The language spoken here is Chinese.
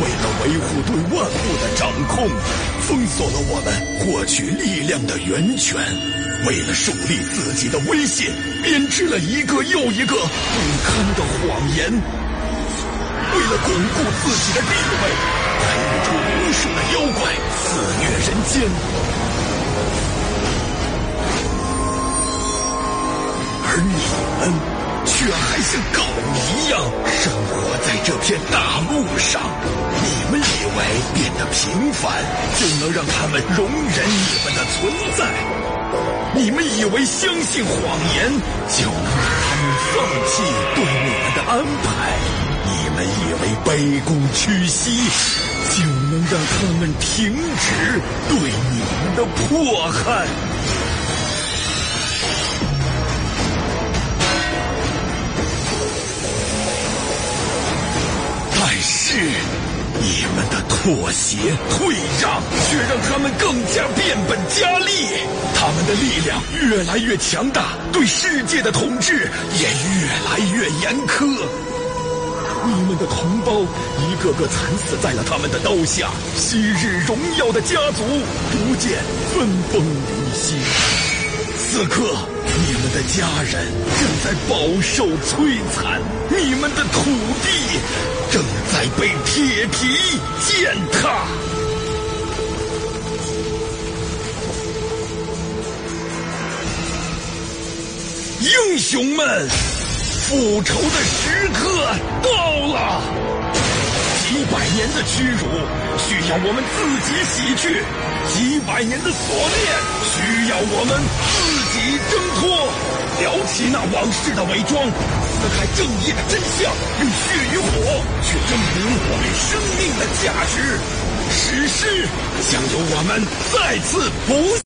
为了维护对万物的掌控，封锁了我们获取力量的源泉；为了树立自己的威信，编织了一个又一个不堪的谎言；为了巩固自己的地位，培育出无数的妖怪肆虐人间。而你们。却还像狗一片大陆上。你们以为变得平凡就能让他们容忍你们的存在？你们以为相信谎言就能让他们放弃对你们的安排？你们以为卑躬屈膝就能让他们停止对你们的迫害？是你们的妥协退让，却让他们更加变本加厉。他们的力量越来越强大，对世界的统治也越来越严苛。你们的同胞一个个惨死在了他们的刀下，昔日荣耀的家族逐渐分崩离析。此刻，你们的家人正在饱受摧残，你们的土地正在被铁蹄践踏。英雄们，复仇的时刻屈辱需要我们自己洗去，几百年的锁链需要我们自己挣脱。撩起那往事的伪装，撕开正义的真相，用血与火去证明我们生命的价值。史诗将由我们再次谱。